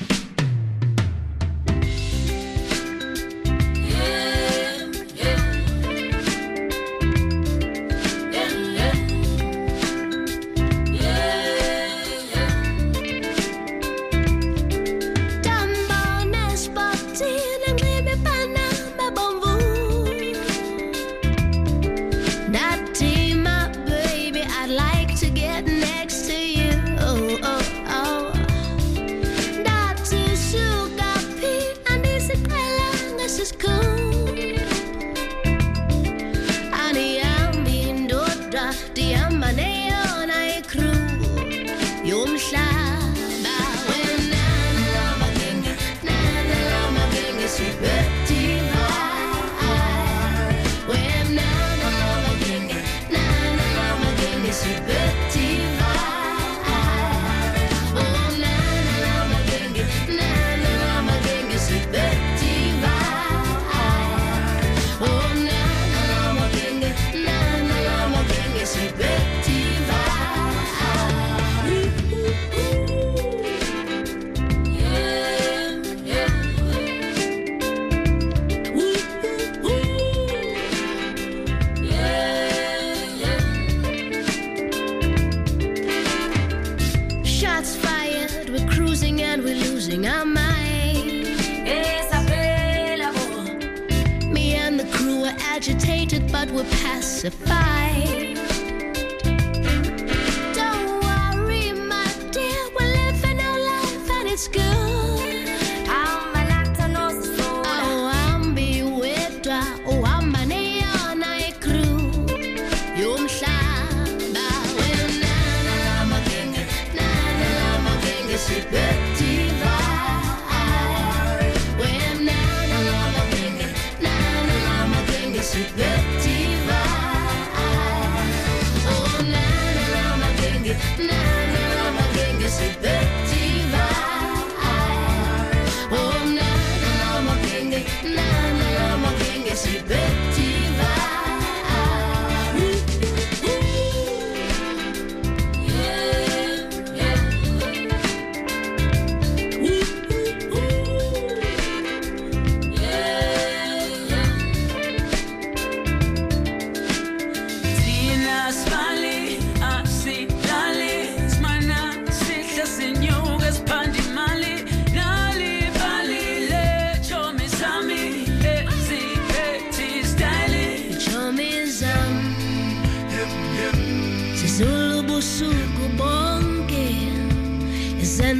Were pacified.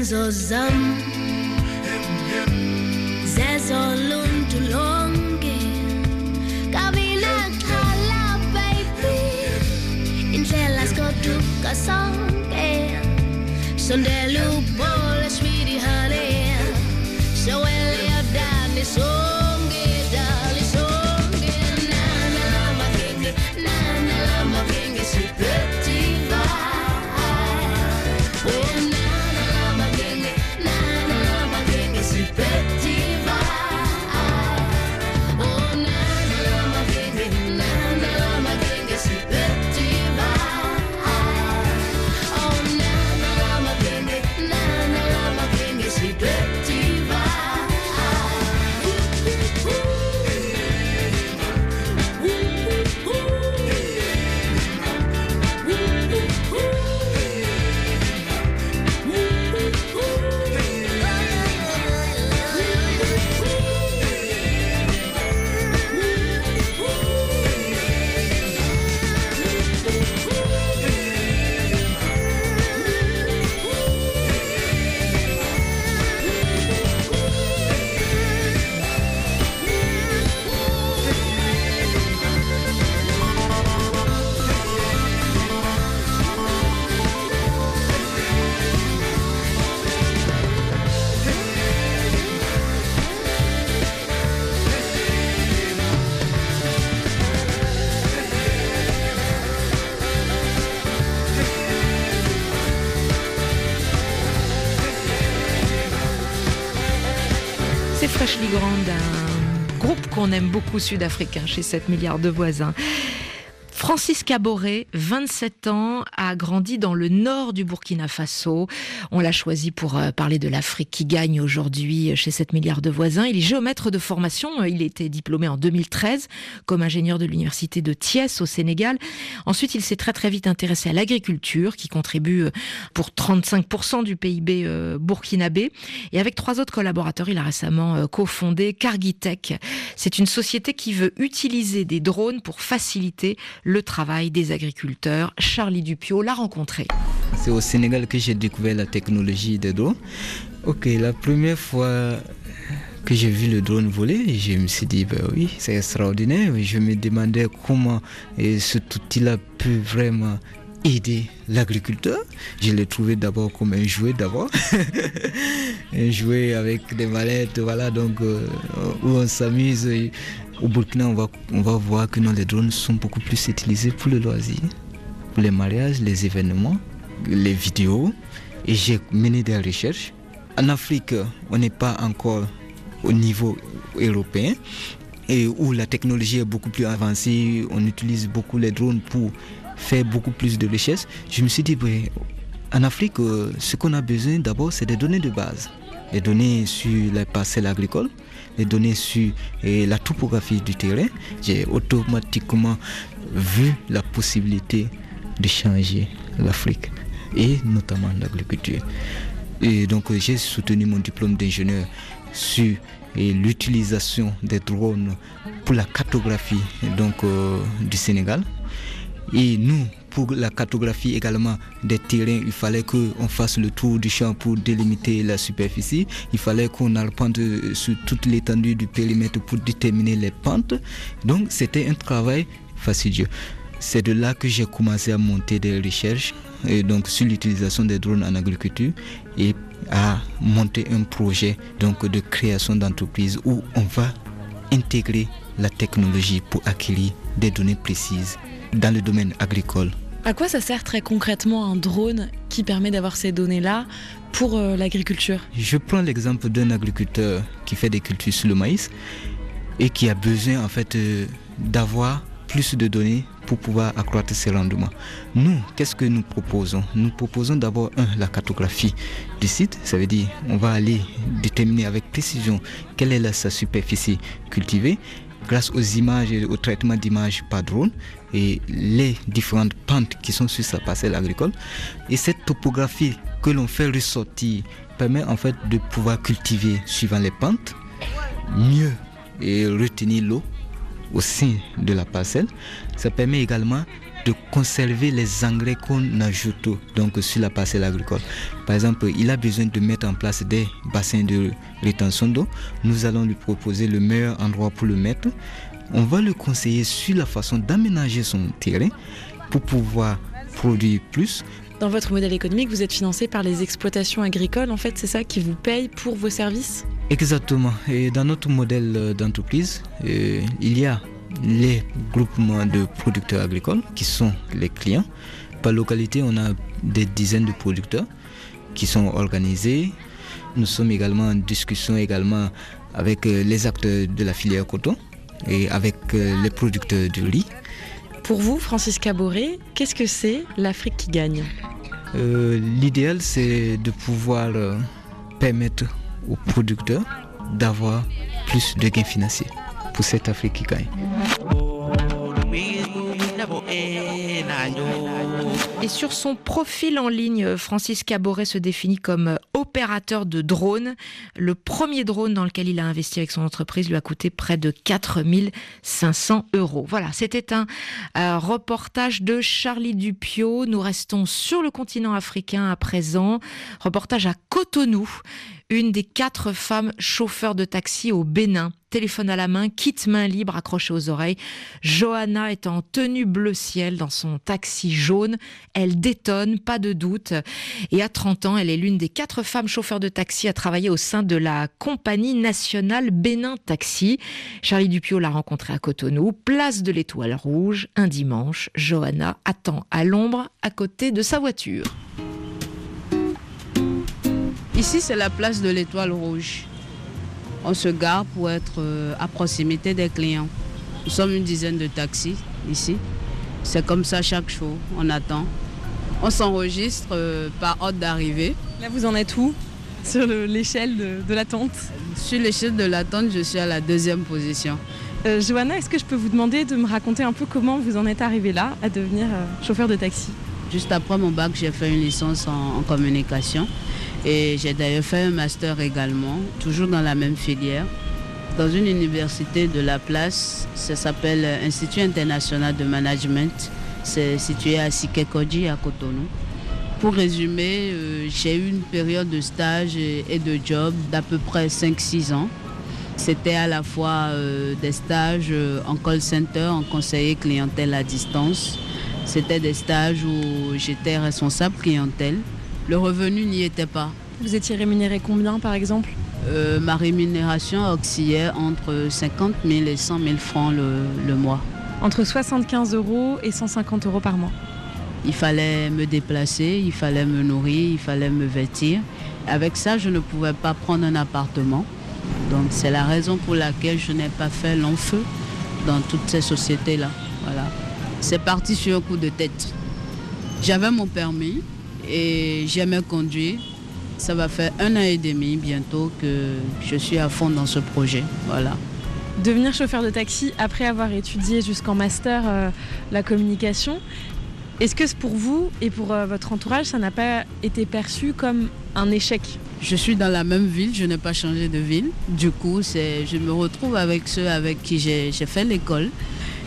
Izenzo zam. Kabina xhala baby. Indlela sikoduka sonke. Sondela ubole sweetie honey So well you're down Freshly Grand, un groupe qu'on aime beaucoup sud-africain chez 7 milliards de voisins. Francis Caboret, 27 ans, a grandi dans le nord du Burkina Faso. On l'a choisi pour euh, parler de l'Afrique qui gagne aujourd'hui chez 7 milliards de voisins. Il est géomètre de formation. Il a été diplômé en 2013 comme ingénieur de l'université de Thiès au Sénégal. Ensuite, il s'est très très vite intéressé à l'agriculture qui contribue euh, pour 35% du PIB euh, burkinabé. Et avec trois autres collaborateurs, il a récemment euh, cofondé Cargitech. C'est une société qui veut utiliser des drones pour faciliter le travail des agriculteurs. Charlie Dupio l'a rencontré. C'est au Sénégal que j'ai découvert la technologie des drones. Ok, la première fois que j'ai vu le drone voler, je me suis dit, ben oui, c'est extraordinaire. Je me demandais comment cet outil-là peut vraiment aider l'agriculteur. Je l'ai trouvé d'abord comme un jouet d'abord. un jouet avec des mallettes, voilà, donc euh, où on s'amuse. Au Burkina, on va, on va voir que non, les drones sont beaucoup plus utilisés pour le loisir, pour les mariages, les événements, les vidéos. Et j'ai mené des recherches. En Afrique, on n'est pas encore au niveau européen et où la technologie est beaucoup plus avancée, on utilise beaucoup les drones pour faire beaucoup plus de richesses. Je me suis dit, en Afrique, ce qu'on a besoin d'abord, c'est des données de base. Les données sur les parcelles agricoles, les données sur eh, la topographie du terrain. J'ai automatiquement vu la possibilité de changer l'Afrique et notamment l'agriculture. Et donc euh, j'ai soutenu mon diplôme d'ingénieur sur et l'utilisation des drones pour la cartographie donc, euh, du Sénégal. Et nous, pour la cartographie également des terrains, il fallait qu'on fasse le tour du champ pour délimiter la superficie. Il fallait qu'on arpente sur toute l'étendue du périmètre pour déterminer les pentes. Donc c'était un travail fastidieux. C'est de là que j'ai commencé à monter des recherches donc sur l'utilisation des drones en agriculture et à monter un projet donc de création d'entreprise où on va intégrer la technologie pour acquérir des données précises dans le domaine agricole. À quoi ça sert très concrètement un drone qui permet d'avoir ces données-là pour euh, l'agriculture? Je prends l'exemple d'un agriculteur qui fait des cultures sur le maïs et qui a besoin en fait euh, d'avoir plus de données pour pouvoir accroître ses rendements. Nous, qu'est-ce que nous proposons? Nous proposons d'abord, un, la cartographie du site. Ça veut dire, on va aller déterminer avec précision quelle est la, sa superficie cultivée grâce aux images et au traitement d'images par drone et les différentes pentes qui sont sur sa parcelle agricole. Et cette topographie que l'on fait ressortir permet en fait de pouvoir cultiver suivant les pentes, mieux et retenir l'eau au sein de la parcelle. Ça permet également de conserver les engrais qu'on ajoute donc sur la parcelle agricole. Par exemple, il a besoin de mettre en place des bassins de rétention d'eau. Nous allons lui proposer le meilleur endroit pour le mettre. On va le conseiller sur la façon d'aménager son terrain pour pouvoir produire plus. Dans votre modèle économique, vous êtes financé par les exploitations agricoles. En fait, c'est ça qui vous paye pour vos services? Exactement. Et dans notre modèle d'entreprise, euh, il y a les groupements de producteurs agricoles qui sont les clients. Par localité, on a des dizaines de producteurs qui sont organisés. Nous sommes également en discussion également avec euh, les acteurs de la filière coton et avec euh, les producteurs de riz. Pour vous, Francis Caboret, qu'est-ce que c'est l'Afrique qui gagne? Euh, L'idéal, c'est de pouvoir permettre aux producteurs d'avoir plus de gains financiers pour cette Afrique qui gagne. Et sur son profil en ligne, Francis Caboret se définit comme opérateur de drone. Le premier drone dans lequel il a investi avec son entreprise lui a coûté près de 4500 euros. Voilà, c'était un euh, reportage de Charlie Dupio. Nous restons sur le continent africain à présent. Reportage à Cotonou une des quatre femmes chauffeurs de taxi au Bénin. Téléphone à la main, kit main libre accroché aux oreilles. Johanna est en tenue bleu ciel dans son taxi jaune. Elle détonne, pas de doute. Et à 30 ans, elle est l'une des quatre femmes chauffeurs de taxi à travailler au sein de la compagnie nationale Bénin Taxi. Charlie Dupio l'a rencontrée à Cotonou, place de l'Étoile Rouge, un dimanche. Johanna attend à l'ombre à côté de sa voiture. Ici, c'est la place de l'Étoile Rouge. On se gare pour être euh, à proximité des clients. Nous sommes une dizaine de taxis ici. C'est comme ça chaque jour. On attend. On s'enregistre euh, par ordre d'arrivée. Là, vous en êtes où? Sur l'échelle de, l'attente Sur l'échelle de l'attente, je suis à la deuxième position. Euh, Johanna, est-ce que je peux vous demander de me raconter un peu comment vous en êtes arrivé là à devenir chauffeur de taxi? Juste après mon bac, j'ai fait une licence en communication. Et j'ai d'ailleurs fait un master également, toujours dans la même filière, dans une université de la place. Ça s'appelle Institut international de management. C'est situé à Sikekoji, à Cotonou. Pour résumer, euh, j'ai eu une période de stage et de job d'à peu près 5-6 ans. C'était à la fois euh, des stages euh, en call center, en conseiller clientèle à distance. C'était des stages où j'étais responsable clientèle le revenu n'y était pas. Vous étiez rémunéré combien par exemple? Euh, Ma rémunération oscillait entre 50 000 et 100 000 francs le, mois. Entre 75 euros et 150 euros par mois Il fallait me déplacer, il fallait me nourrir, il fallait me vêtir. Avec ça, je ne pouvais pas prendre un appartement. Donc c'est la raison pour laquelle je n'ai pas fait long feu dans toutes ces sociétés-là. Voilà. C'est parti sur un coup de tête. J'avais mon permis, et j'aimais conduire. Ça va faire un an et demi bientôt que je suis à fond dans ce projet. Voilà. Devenir chauffeur de taxi après avoir étudié jusqu'en master euh, la communication, Est-ce que pour vous et pour euh, votre entourage, ça n'a pas été perçu comme un échec? Je suis dans la même ville, je n'ai pas changé de ville. Du coup, je me retrouve avec ceux avec qui j'ai fait l'école.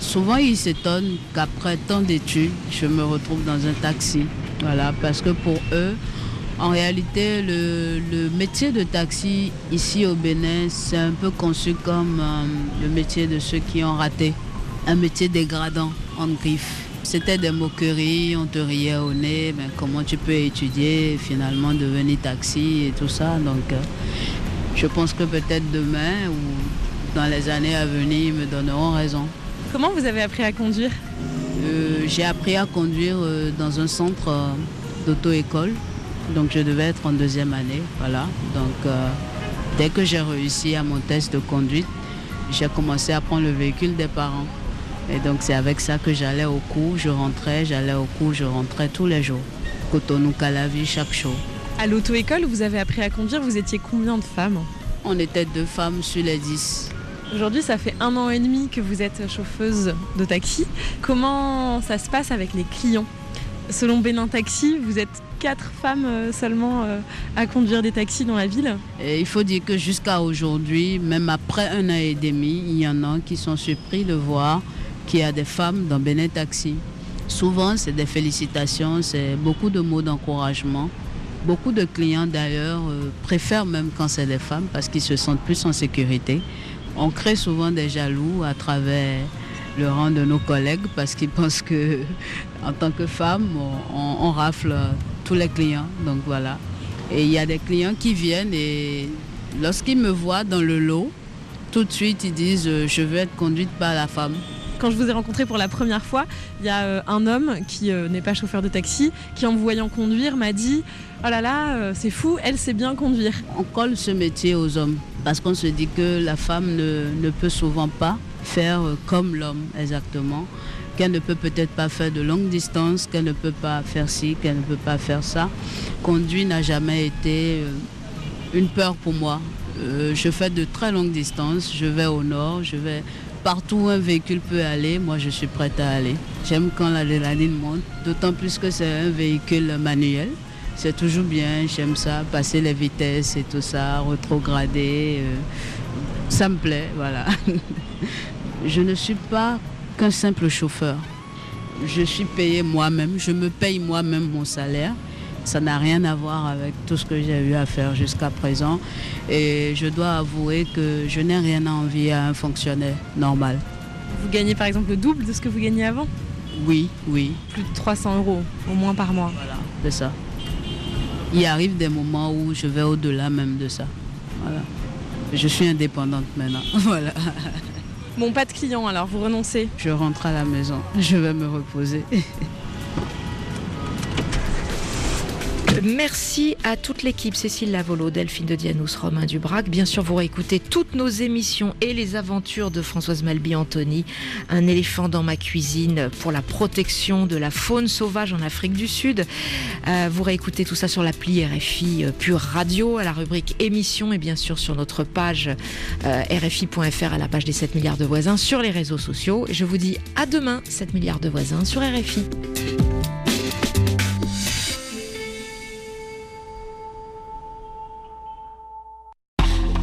Souvent, ils s'étonnent qu'après tant d'études, je me retrouve dans un taxi. Voilà, parce que pour eux, en réalité, le, métier de taxi ici au Bénin, c'est un peu conçu comme euh, le métier de ceux qui ont raté. Un métier dégradant, en griffe. C'était des moqueries, on te riait au nez, mais comment tu peux étudier, finalement devenir taxi et tout ça? Donc, euh, je pense que peut-être demain ou dans les années à venir, ils me donneront raison. Comment vous avez appris à conduire? Euh, J'ai appris à conduire dans un centre d'auto-école donc je devais être en deuxième année. Voilà. Donc euh, dès que j'ai réussi à mon test de conduite, j'ai commencé à prendre le véhicule des parents. Et donc c'est avec ça que j'allais au cours, je rentrais, j'allais au cours, je rentrais tous les jours. Cotonou, Calavi, chaque jour. À l'auto-école vous avez appris à conduire, vous étiez combien de femmes? On était deux femmes sur les dix. Aujourd'hui, ça fait un an et demi que vous êtes chauffeuse de taxi. Comment ça se passe avec les clients? Selon Bénin Taxi, vous êtes quatre femmes euh, seulement euh, à conduire des taxis dans la ville. il faut dire que jusqu'à aujourd'hui, même après un an et demi, il y en a qui sont surpris de voir qu'il y a des femmes dans Bénin Taxi. Souvent, c'est des félicitations, c'est beaucoup de mots d'encouragement. Beaucoup de clients d'ailleurs euh, préfèrent même quand c'est des femmes parce qu'ils se sentent plus en sécurité. On crée souvent des jaloux à travers le rang de nos collègues parce qu'ils pensent que en tant que femme, on rafle les clients. Donc voilà. Et il y a des clients qui viennent et lorsqu'ils me voient dans le lot, tout de suite ils disent euh, je veux être conduite par la femme. Quand je vous ai rencontré pour la première fois, il y a euh, un homme qui euh, n'est pas chauffeur de taxi, qui en me voyant conduire m'a dit Oh là là, c'est fou, elle sait bien conduire. On colle ce métier aux hommes parce qu'on se dit que la femme ne, ne peut souvent pas faire comme l'homme exactement qu'elle ne peut peut-être pas faire de longue distance, qu'elle ne peut pas faire ci, qu'elle ne peut pas faire ça. Conduire n'a jamais été euh, une peur pour moi. Euh, je fais de très longues distances, je vais au nord, je vais partout où un véhicule peut aller, moi je suis prête à aller. J'aime quand l'adrénaline monte, d'autant plus que c'est un véhicule manuel. C'est toujours bien, j'aime ça, passer les vitesses et tout ça, retrograder. Euh, ça me plaît, voilà. je ne suis pas qu'un simple chauffeur. Je suis payé moi-même, je me paye moi-même mon salaire. Ça n'a rien à voir avec tout ce que j'ai eu à faire jusqu'à présent. Et je dois avouer que je n'ai rien à envier à un fonctionnaire normal. Vous gagnez par exemple le double de ce que vous gagnez avant? Oui, oui. Plus de 300 euros au moins par mois. Voilà, c'est ça. Il arrive des moments où je vais au-delà même de ça. Voilà. Je suis indépendante maintenant. voilà. Bon, pas de clients alors, vous renoncez? Je rentre à la maison, je vais me reposer. Merci à toute l'équipe, Cécile Lavolo, Delphine de Dianous, Romain Dubrac. Bien sûr, vous réécoutez toutes nos émissions et les aventures de Françoise Malby Anthony, un éléphant dans ma cuisine pour la protection de la faune sauvage en Afrique du Sud. Euh, vous réécoutez tout ça sur l'appli RFI euh, Pure Radio, à la rubrique émissions et bien sûr sur notre page euh, RFI.fr à la page des 7 milliards de voisins sur les réseaux sociaux. Je vous dis à demain, 7 milliards de voisins sur RFI.